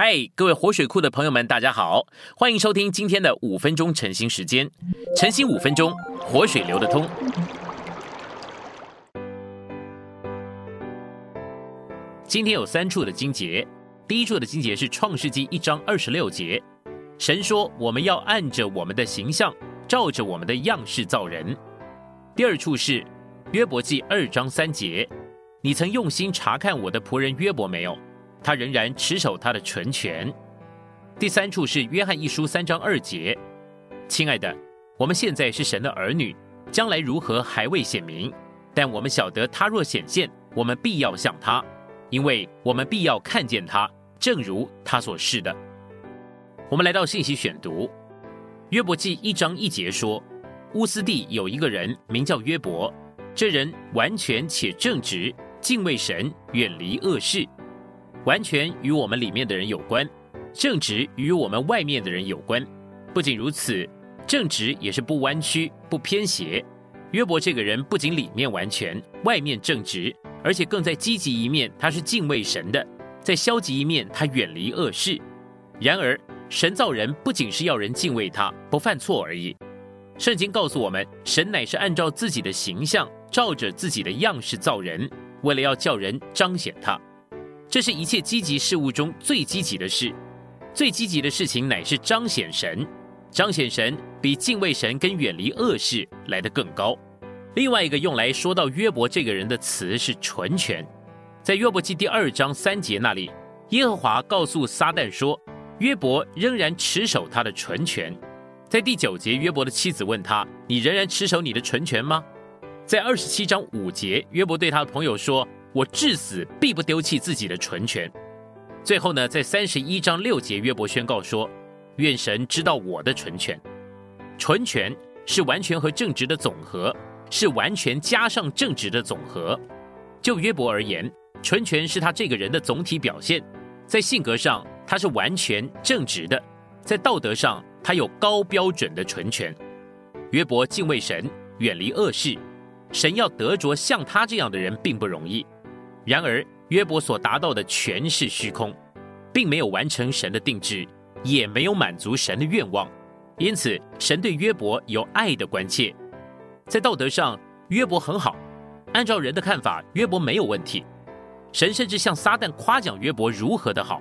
嗨，各位活水库的朋友们，大家好，欢迎收听今天的五分钟晨兴时间。晨兴五分钟，活水流得通。今天有三处的经节，第一处的经节是创世纪一章二十六节，神说我们要按着我们的形象，照着我们的样式造人。第二处是约伯记二章三节，你曾用心查看我的仆人约伯没有？他仍然持守他的纯权。第三处是约翰一书三章二节，亲爱的，我们现在是神的儿女，将来如何还未显明，但我们晓得他若显现，我们必要像他，因为我们必要看见他，正如他所示的。我们来到信息选读，约伯记一章一节说，乌斯地有一个人名叫约伯，这人完全且正直，敬畏神，远离恶事。完全与我们里面的人有关，正直与我们外面的人有关。不仅如此，正直也是不弯曲、不偏斜。约伯这个人不仅里面完全，外面正直，而且更在积极一面，他是敬畏神的；在消极一面，他远离恶事。然而，神造人不仅是要人敬畏他，不犯错而已。圣经告诉我们，神乃是按照自己的形象，照着自己的样式造人，为了要叫人彰显他。这是一切积极事物中最积极的事，最积极的事情乃是彰显神，彰显神比敬畏神跟远离恶事来得更高。另外一个用来说到约伯这个人的词是纯全，在约伯记第二章三节那里，耶和华告诉撒旦说，约伯仍然持守他的纯全。在第九节，约伯的妻子问他：“你仍然持守你的纯全吗？”在二十七章五节，约伯对他的朋友说。我至死必不丢弃自己的纯权。最后呢，在三十一章六节，约伯宣告说：“愿神知道我的纯权。纯权是完全和正直的总和，是完全加上正直的总和。就约伯而言，纯权是他这个人的总体表现。在性格上，他是完全正直的；在道德上，他有高标准的纯权。约伯敬畏神，远离恶事。神要得着像他这样的人，并不容易。”然而，约伯所达到的全是虚空，并没有完成神的定制，也没有满足神的愿望。因此，神对约伯有爱的关切。在道德上，约伯很好。按照人的看法，约伯没有问题。神甚至向撒旦夸奖约伯如何的好。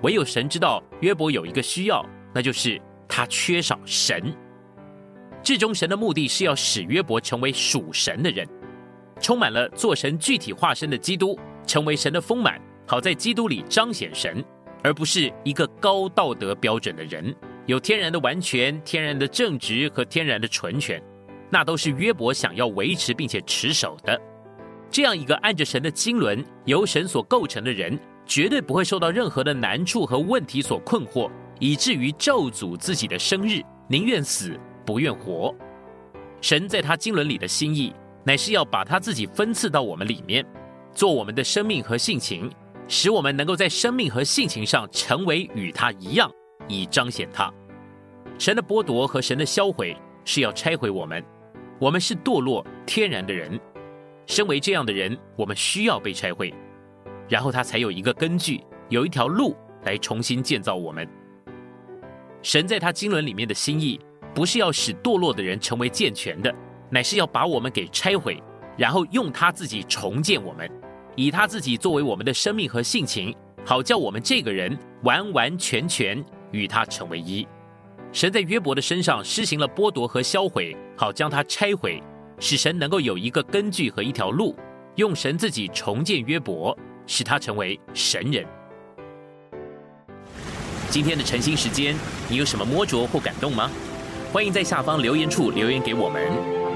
唯有神知道约伯有一个需要，那就是他缺少神。至终，神的目的是要使约伯成为属神的人。充满了做神具体化身的基督，成为神的丰满，好在基督里彰显神，而不是一个高道德标准的人，有天然的完全、天然的正直和天然的纯全，那都是约伯想要维持并且持守的。这样一个按着神的经纶、由神所构成的人，绝对不会受到任何的难处和问题所困惑，以至于咒诅自己的生日，宁愿死不愿活。神在他经纶里的心意。乃是要把他自己分赐到我们里面，做我们的生命和性情，使我们能够在生命和性情上成为与他一样，以彰显他。神的剥夺和神的销毁是要拆毁我们，我们是堕落天然的人，身为这样的人，我们需要被拆毁，然后他才有一个根据，有一条路来重新建造我们。神在他经纶里面的心意，不是要使堕落的人成为健全的。乃是要把我们给拆毁，然后用他自己重建我们，以他自己作为我们的生命和性情，好叫我们这个人完完全全与他成为一。神在约伯的身上施行了剥夺和销毁，好将他拆毁，使神能够有一个根据和一条路，用神自己重建约伯，使他成为神人。今天的晨兴时间，你有什么摸着或感动吗？欢迎在下方留言处留言给我们。